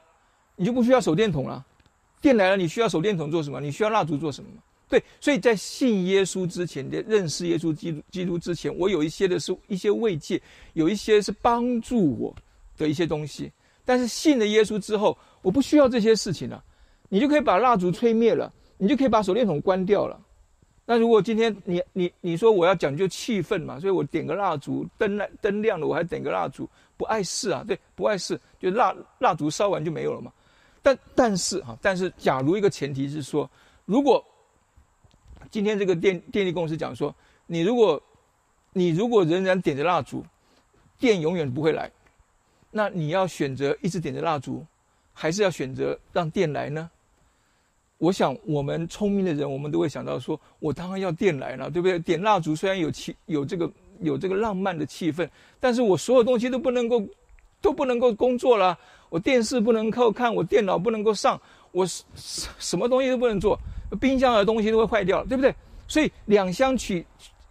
你就不需要手电筒了。电来了，你需要手电筒做什么？你需要蜡烛做什么？对，所以在信耶稣之前，的认识耶稣基督基督之前，我有一些的是一些慰藉，有一些是帮助我的一些东西。但是信了耶稣之后，我不需要这些事情了，你就可以把蜡烛吹灭了，你就可以把手电筒关掉了。那如果今天你你你说我要讲究气氛嘛，所以我点个蜡烛，灯亮灯亮了，我还点个蜡烛，不碍事啊，对，不碍事，就蜡蜡烛烧完就没有了嘛。但但是哈，但是假如一个前提是说，如果今天这个电电力公司讲说，你如果，你如果仍然点着蜡烛，电永远不会来。那你要选择一直点着蜡烛，还是要选择让电来呢？我想我们聪明的人，我们都会想到说，我当然要电来了，对不对？点蜡烛虽然有气，有这个有这个浪漫的气氛，但是我所有东西都不能够，都不能够工作了。我电视不能够看，我电脑不能够上，我什什么东西都不能做。冰箱的东西都会坏掉，对不对？所以两相取，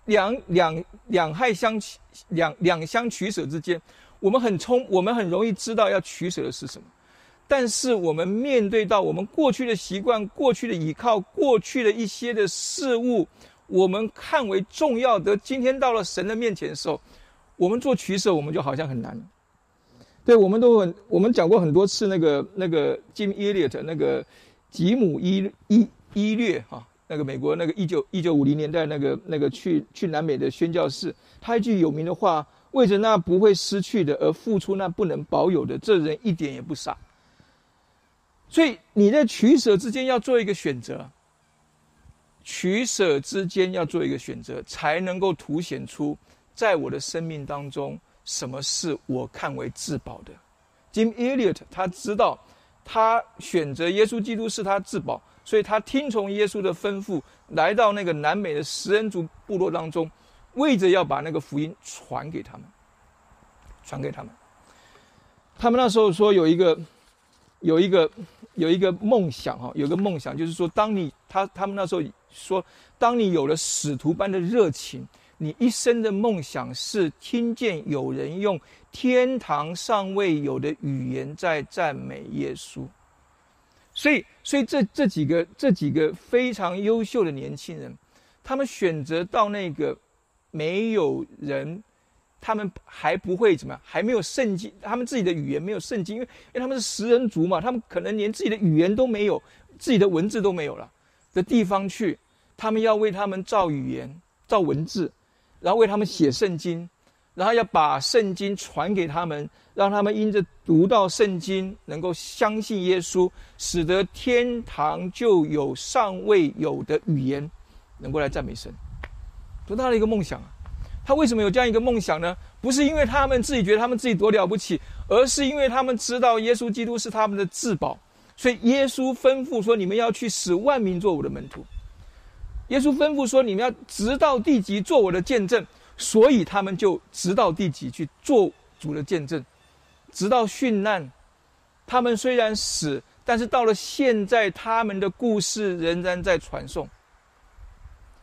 两两两害相取，两两相取舍之间，我们很聪，我们很容易知道要取舍的是什么。但是我们面对到我们过去的习惯、过去的依靠、过去的一些的事物，我们看为重要的，今天到了神的面前的时候，我们做取舍，我们就好像很难。对，我们都很，我们讲过很多次那个那个 Jim Elliot 那个吉姆伊伊。伊略哈，那个美国那个一九一九五零年代那个那个去去南美的宣教士，他一句有名的话：为着那不会失去的而付出那不能保有的，这人一点也不傻。所以你在取舍之间要做一个选择，取舍之间要做一个选择，才能够凸显出在我的生命当中什么是我看为至宝的。Jim Elliot 他知道，他选择耶稣基督是他至宝。所以他听从耶稣的吩咐，来到那个南美的食人族部落当中，为着要把那个福音传给他们，传给他们。他们那时候说有一个有一个有一个梦想哈，有个梦想就是说，当你他他们那时候说，当你有了使徒般的热情，你一生的梦想是听见有人用天堂尚未有的语言在赞美耶稣。所以，所以这这几个这几个非常优秀的年轻人，他们选择到那个没有人。他们还不会怎么样，还没有圣经，他们自己的语言没有圣经，因为因为他们是食人族嘛，他们可能连自己的语言都没有，自己的文字都没有了的地方去，他们要为他们造语言、造文字，然后为他们写圣经，然后要把圣经传给他们，让他们因着读到圣经，能够相信耶稣，使得天堂就有尚未有的语言，能够来赞美神，多大的一个梦想啊！他为什么有这样一个梦想呢？不是因为他们自己觉得他们自己多了不起，而是因为他们知道耶稣基督是他们的至宝。所以耶稣吩咐说：“你们要去使万民做我的门徒。”耶稣吩咐说：“你们要直到地极做我的见证。”所以他们就直到地极去做主的见证，直到殉难。他们虽然死，但是到了现在，他们的故事仍然在传颂。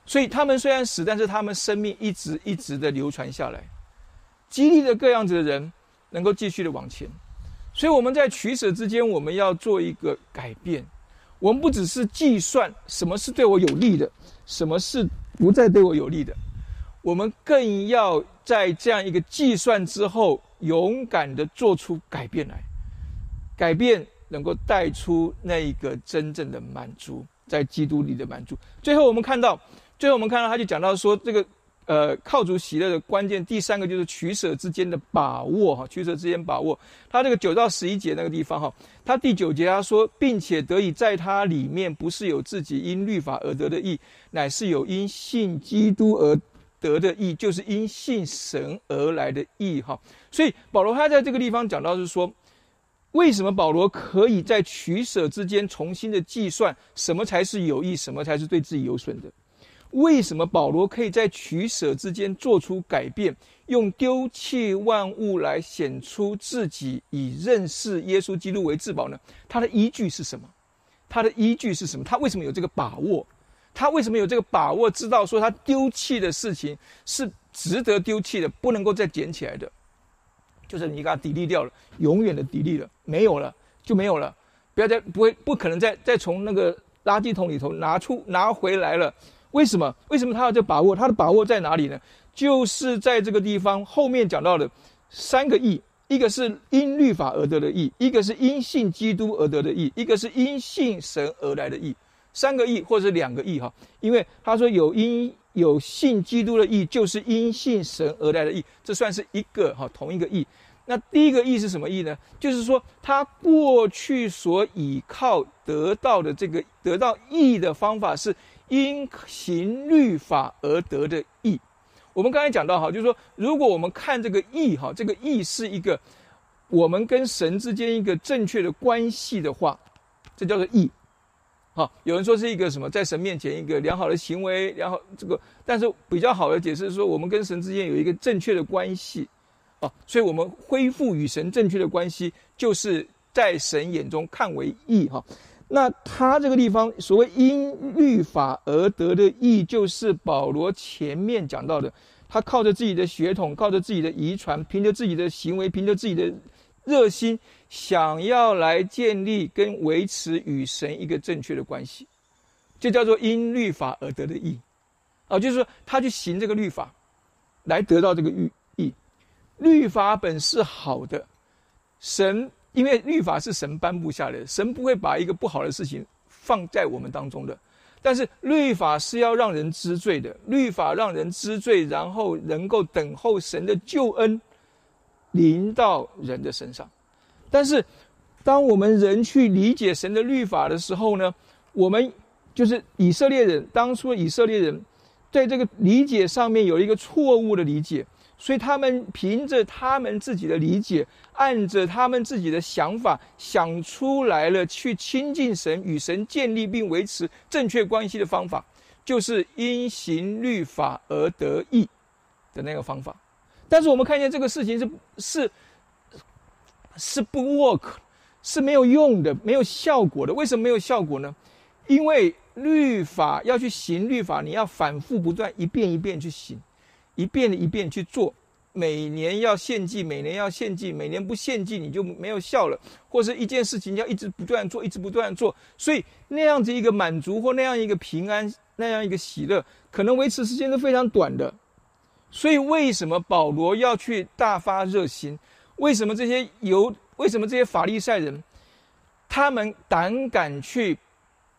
所以他们虽然死，但是他们生命一直一直的流传下来，激励着各样子的人能够继续的往前。所以我们在取舍之间，我们要做一个改变。我们不只是计算什么是对我有利的，什么是不再对我有利的，我们更要在这样一个计算之后，勇敢的做出改变来。改变能够带出那一个真正的满足，在基督里的满足。最后我们看到。最后我们看到，他就讲到说，这个，呃，靠主喜乐的关键，第三个就是取舍之间的把握，哈，取舍之间把握。他这个九到十一节那个地方，哈，他第九节他说，并且得以在他里面，不是有自己因律法而得的义，乃是有因信基督而得的义，就是因信神而来的义，哈。所以保罗他在这个地方讲到是说，为什么保罗可以在取舍之间重新的计算什么才是有益，什么才是对自己有损的？为什么保罗可以在取舍之间做出改变，用丢弃万物来显出自己以认识耶稣基督为至宝呢？他的依据是什么？他的依据是什么？他为什么有这个把握？他为什么有这个把握？知道说他丢弃的事情是值得丢弃的，不能够再捡起来的，就是你给他砥砺掉了，永远的砥砺了，没有了就没有了，不要再不会不可能再再从那个垃圾桶里头拿出拿回来了。为什么？为什么他要这把握？他的把握在哪里呢？就是在这个地方后面讲到的三个义：一个是因律法而得的义，一个是因信基督而得的义，一个是因信神而来的义。三个义或者两个义哈，因为他说有因有信基督的义，就是因信神而来的义，这算是一个哈同一个义。那第一个义是什么义呢？就是说他过去所倚靠得到的这个得到义的方法是。因行律法而得的义，我们刚才讲到哈，就是说，如果我们看这个义哈，这个义是一个我们跟神之间一个正确的关系的话，这叫做义。好，有人说是一个什么，在神面前一个良好的行为，然后这个，但是比较好的解释是说，我们跟神之间有一个正确的关系啊，所以我们恢复与神正确的关系，就是在神眼中看为义哈。那他这个地方所谓因律法而得的义，就是保罗前面讲到的，他靠着自己的血统，靠着自己的遗传，凭着自己的行为，凭着自己的热心，想要来建立跟维持与神一个正确的关系，就叫做因律法而得的义，啊，就是说他去行这个律法，来得到这个义。义，律法本是好的，神。因为律法是神颁布下来的，神不会把一个不好的事情放在我们当中的。但是律法是要让人知罪的，律法让人知罪，然后能够等候神的救恩临到人的身上。但是，当我们人去理解神的律法的时候呢，我们就是以色列人，当初以色列人在这个理解上面有一个错误的理解。所以他们凭着他们自己的理解，按着他们自己的想法想出来了去亲近神、与神建立并维持正确关系的方法，就是因行律法而得益的那个方法。但是我们看见这个事情是是是不 work，是没有用的，没有效果的。为什么没有效果呢？因为律法要去行律法，你要反复不断，一遍一遍去行，一遍一遍去做。每年要献祭，每年要献祭，每年不献祭你就没有效了，或是一件事情要一直不断做，一直不断做。所以那样子一个满足或那样一个平安，那样一个喜乐，可能维持时间都非常短的。所以为什么保罗要去大发热心？为什么这些犹？为什么这些法利赛人，他们胆敢去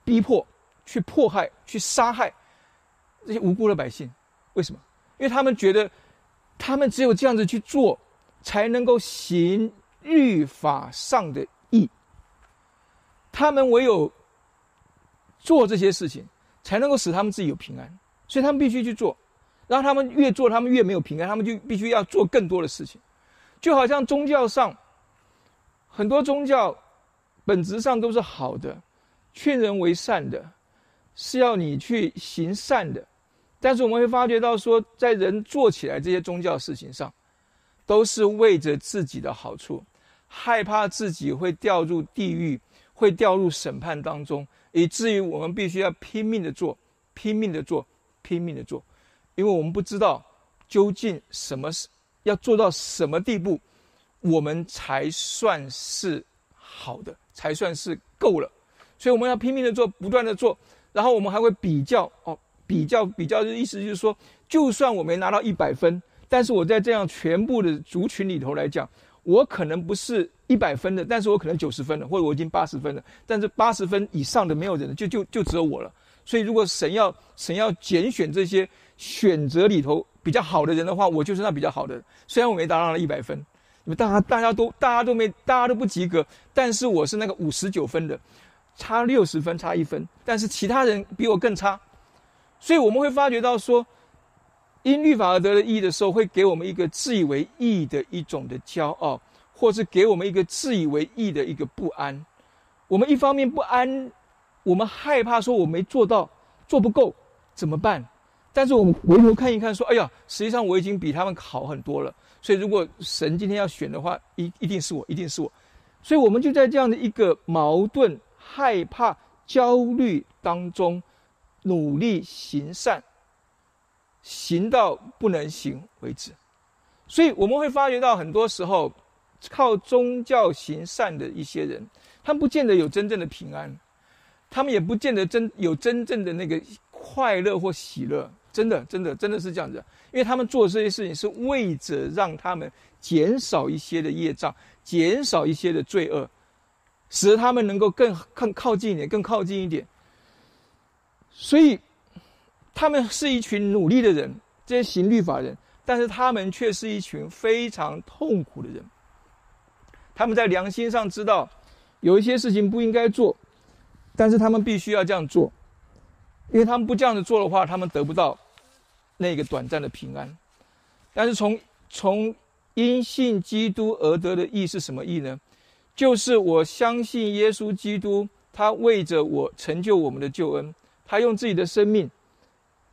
逼迫、去迫害、去杀害这些无辜的百姓？为什么？因为他们觉得。他们只有这样子去做，才能够行律法上的义。他们唯有做这些事情，才能够使他们自己有平安。所以他们必须去做。然后他们越做，他们越没有平安。他们就必须要做更多的事情。就好像宗教上，很多宗教本质上都是好的，劝人为善的，是要你去行善的。但是我们会发觉到，说在人做起来这些宗教事情上，都是为着自己的好处，害怕自己会掉入地狱，会掉入审判当中，以至于我们必须要拼命的做，拼命的做，拼命的做，因为我们不知道究竟什么是要做到什么地步，我们才算是好的，才算是够了，所以我们要拼命的做，不断的做，然后我们还会比较哦。比较比较的意思就是说，就算我没拿到一百分，但是我在这样全部的族群里头来讲，我可能不是一百分的，但是我可能九十分了，或者我已经八十分了。但是八十分以上的没有人，就就就只有我了。所以如果神要神要拣选这些选择里头比较好的人的话，我就是那比较好的。虽然我没达到了一百分，你们大家大家都大家都没大家都不及格，但是我是那个五十九分的，差六十分差一分，但是其他人比我更差。所以我们会发觉到说，因律法而得的义的时候，会给我们一个自以为义的一种的骄傲，或是给我们一个自以为义的一个不安。我们一方面不安，我们害怕说我没做到，做不够怎么办？但是我们回头看一看，说哎呀，实际上我已经比他们好很多了。所以如果神今天要选的话，一一定是我，一定是我。所以我们就在这样的一个矛盾、害怕、焦虑当中。努力行善，行到不能行为止。所以我们会发觉到，很多时候靠宗教行善的一些人，他们不见得有真正的平安，他们也不见得真有真正的那个快乐或喜乐。真的，真的，真的是这样子。因为他们做这些事情，是为着让他们减少一些的业障，减少一些的罪恶，使得他们能够更更靠近一点，更靠近一点。所以，他们是一群努力的人，这些行律法人，但是他们却是一群非常痛苦的人。他们在良心上知道有一些事情不应该做，但是他们必须要这样做，因为他们不这样子做的话，他们得不到那个短暂的平安。但是从从因信基督而得的义是什么义呢？就是我相信耶稣基督，他为着我成就我们的救恩。他用自己的生命，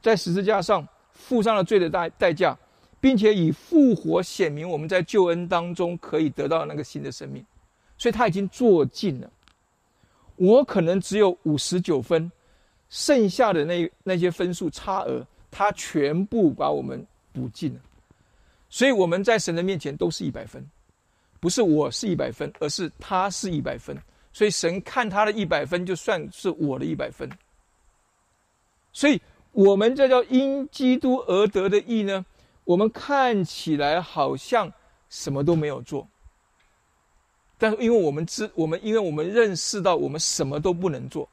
在十字架上付上了罪的代代价，并且以复活显明我们在救恩当中可以得到那个新的生命，所以他已经做尽了。我可能只有五十九分，剩下的那那些分数差额，他全部把我们补尽了。所以我们在神的面前都是一百分，不是我是一百分，而是他是一百分。所以神看他的一百分，就算是我的一百分。所以，我们这叫因基督而得的义呢？我们看起来好像什么都没有做，但是因为我们知我们，因为我们认识到我们什么都不能做，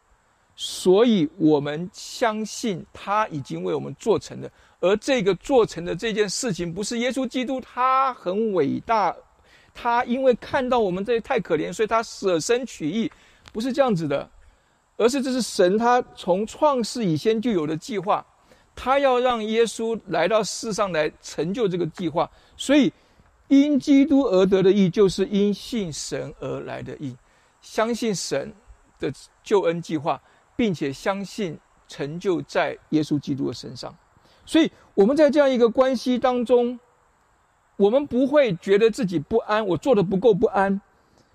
所以我们相信他已经为我们做成了。而这个做成的这件事情，不是耶稣基督他很伟大，他因为看到我们这些太可怜，所以他舍身取义，不是这样子的。而是这是神他从创世以前就有的计划，他要让耶稣来到世上来成就这个计划。所以，因基督而得的义，就是因信神而来的义，相信神的救恩计划，并且相信成就在耶稣基督的身上。所以，我们在这样一个关系当中，我们不会觉得自己不安，我做的不够不安，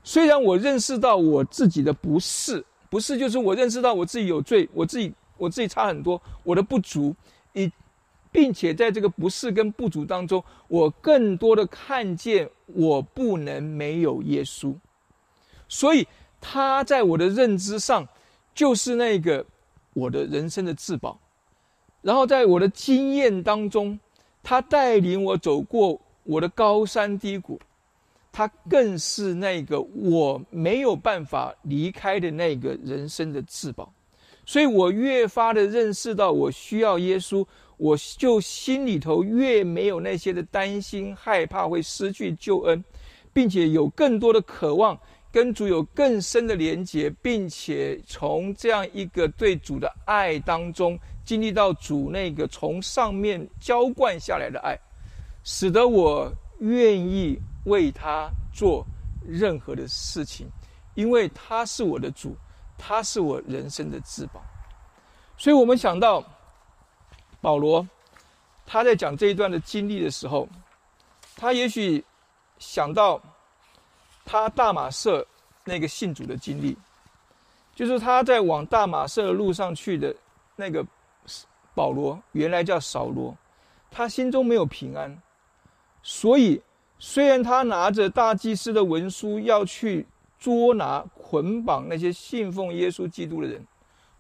虽然我认识到我自己的不是，不是就是我认识到我自己有罪，我自己我自己差很多，我的不足，以，并且在这个不是跟不足当中，我更多的看见我不能没有耶稣，所以他在我的认知上就是那个我的人生的至宝，然后在我的经验当中，他带领我走过我的高山低谷。他更是那个我没有办法离开的那个人生的至宝，所以我越发的认识到我需要耶稣，我就心里头越没有那些的担心害怕会失去救恩，并且有更多的渴望跟主有更深的连结，并且从这样一个对主的爱当中经历到主那个从上面浇灌下来的爱，使得我愿意。为他做任何的事情，因为他是我的主，他是我人生的至宝。所以，我们想到保罗，他在讲这一段的经历的时候，他也许想到他大马色那个信主的经历，就是他在往大马色的路上去的那个保罗，原来叫扫罗，他心中没有平安，所以。虽然他拿着大祭司的文书要去捉拿、捆绑那些信奉耶稣基督的人，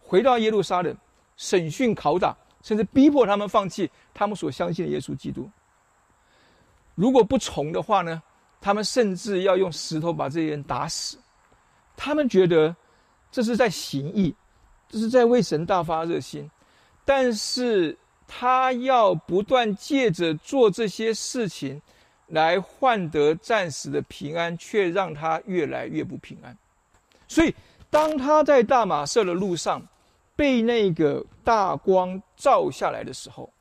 回到耶路撒冷审讯、拷打，甚至逼迫他们放弃他们所相信的耶稣基督。如果不从的话呢，他们甚至要用石头把这些人打死。他们觉得这是在行义，这是在为神大发热心。但是他要不断借着做这些事情。来换得暂时的平安，却让他越来越不平安。所以，当他在大马色的路上被那个大光照下来的时候，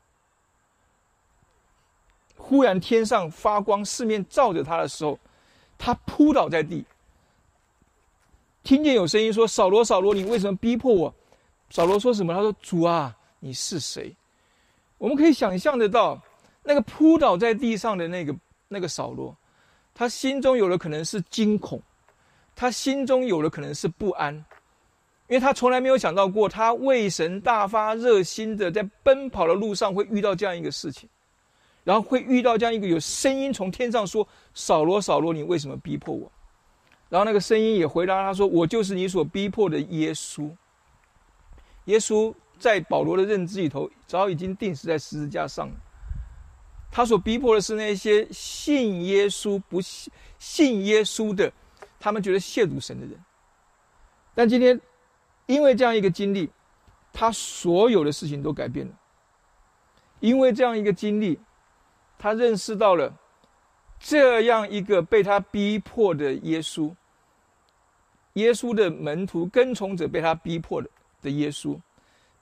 忽然天上发光，四面照着他的时候，他扑倒在地，听见有声音说：“扫罗，扫罗，你为什么逼迫我？”扫罗说什么？他说：“主啊，你是谁？”我们可以想象得到，那个扑倒在地上的那个。那个扫罗，他心中有的可能是惊恐，他心中有的可能是不安，因为他从来没有想到过，他为神大发热心的在奔跑的路上会遇到这样一个事情，然后会遇到这样一个有声音从天上说：“扫罗，扫罗，你为什么逼迫我？”然后那个声音也回答他说：“我就是你所逼迫的耶稣。”耶稣在保罗的认知里头，早已经定死在十字架上了。他所逼迫的是那些信耶稣不信信耶稣的，他们觉得亵渎神的人。但今天，因为这样一个经历，他所有的事情都改变了。因为这样一个经历，他认识到了这样一个被他逼迫的耶稣，耶稣的门徒跟从者被他逼迫的的耶稣，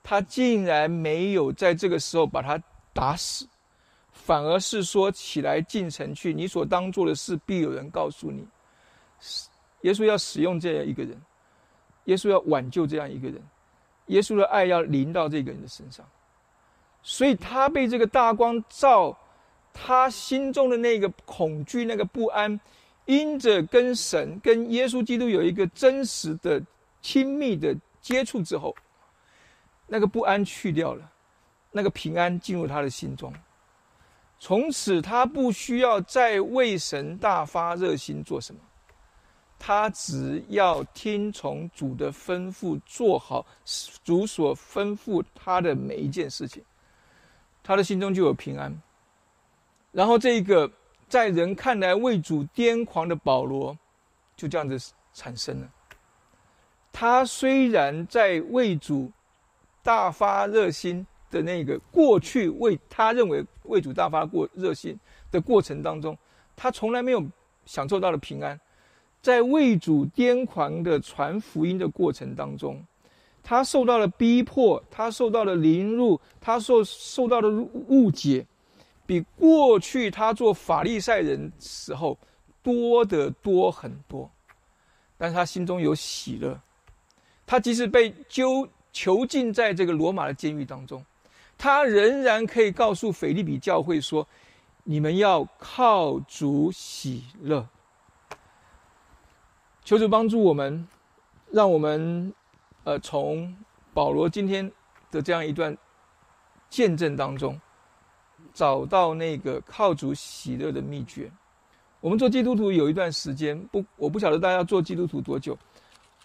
他竟然没有在这个时候把他打死。反而是说起来进城去，你所当做的事，必有人告诉你。耶稣要使用这样一个人，耶稣要挽救这样一个人，耶稣的爱要临到这个人的身上。所以他被这个大光照，他心中的那个恐惧、那个不安，因着跟神、跟耶稣基督有一个真实的、亲密的接触之后，那个不安去掉了，那个平安进入他的心中。从此，他不需要再为神大发热心做什么，他只要听从主的吩咐，做好主所吩咐他的每一件事情，他的心中就有平安。然后，这个在人看来为主癫狂的保罗，就这样子产生了。他虽然在为主大发热心。的那个过去为他认为为主大发过热心的过程当中，他从来没有享受到了平安，在为主癫狂的传福音的过程当中，他受到了逼迫，他受到了凌辱，他受受到的误解，比过去他做法利赛人时候多得多很多，但是他心中有喜乐，他即使被囚囚禁在这个罗马的监狱当中。他仍然可以告诉腓利比教会说：“你们要靠主喜乐。”求主帮助我们，让我们呃从保罗今天的这样一段见证当中，找到那个靠主喜乐的秘诀。我们做基督徒有一段时间，不，我不晓得大家做基督徒多久。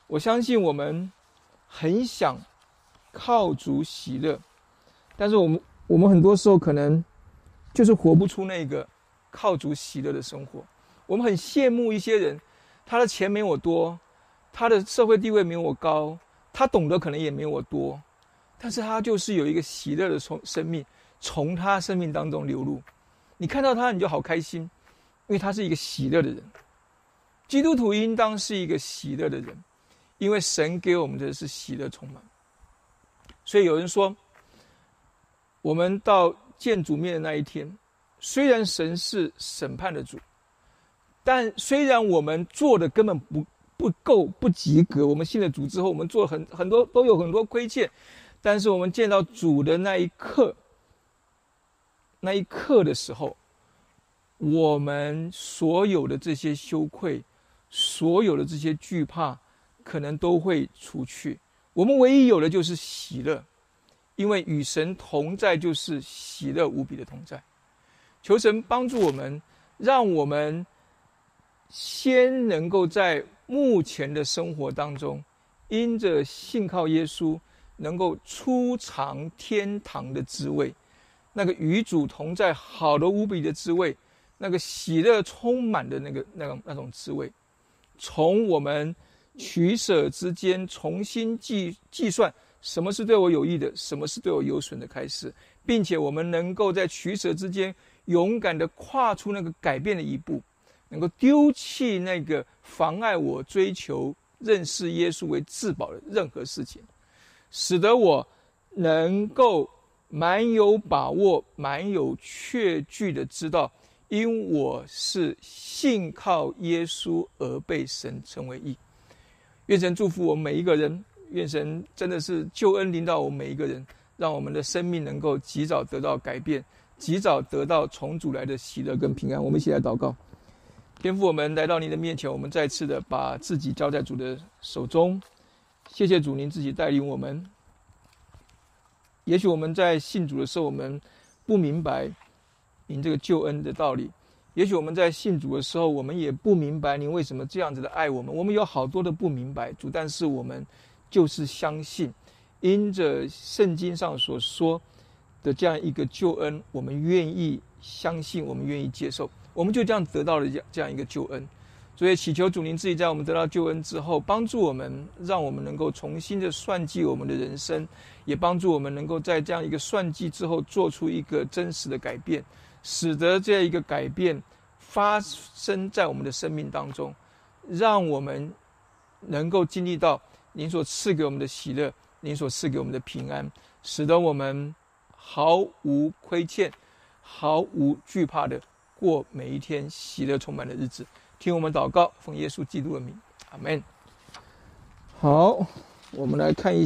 我相信我们很想靠主喜乐，但是我们我们很多时候可能就是活不出那个靠主喜乐的生活。我们很羡慕一些人，他的钱没我多，他的社会地位没我高，他懂得可能也没我多，但是他就是有一个喜乐的从生命从他生命当中流露。你看到他，你就好开心。因为他是一个喜乐的人，基督徒应当是一个喜乐的人，因为神给我们的是喜乐充满。所以有人说，我们到见主面的那一天，虽然神是审判的主，但虽然我们做的根本不不够不及格，我们信了主之后，我们做很很多都有很多亏欠，但是我们见到主的那一刻，那一刻的时候。我们所有的这些羞愧，所有的这些惧怕，可能都会除去。我们唯一有的就是喜乐，因为与神同在就是喜乐无比的同在。求神帮助我们，让我们先能够在目前的生活当中，因着信靠耶稣，能够初尝天堂的滋味，那个与主同在好的无比的滋味。那个喜乐充满的那个、那个、那种滋味，从我们取舍之间重新计计算什么是对我有益的，什么是对我有损的开始，并且我们能够在取舍之间勇敢的跨出那个改变的一步，能够丢弃那个妨碍我追求认识耶稣为至宝的任何事情，使得我能够蛮有把握、蛮有确据的知道。因我是信靠耶稣而被神称为义，愿神祝福我们每一个人，愿神真的是救恩临到我们每一个人，让我们的生命能够及早得到改变，及早得到从主来的喜乐跟平安。我们一起来祷告，天父，我们来到您的面前，我们再次的把自己交在主的手中，谢谢主，您自己带领我们。也许我们在信主的时候，我们不明白。您这个救恩的道理，也许我们在信主的时候，我们也不明白您为什么这样子的爱我们。我们有好多的不明白主，但是我们就是相信，因着圣经上所说的这样一个救恩，我们愿意相信，我们愿意接受，我们就这样得到了这这样一个救恩。所以祈求主您自己在我们得到救恩之后，帮助我们，让我们能够重新的算计我们的人生，也帮助我们能够在这样一个算计之后，做出一个真实的改变。使得这样一个改变发生在我们的生命当中，让我们能够经历到您所赐给我们的喜乐，您所赐给我们的平安，使得我们毫无亏欠、毫无惧怕的过每一天喜乐充满的日子。听我们祷告，奉耶稣基督的名，阿门。好，我们来看一。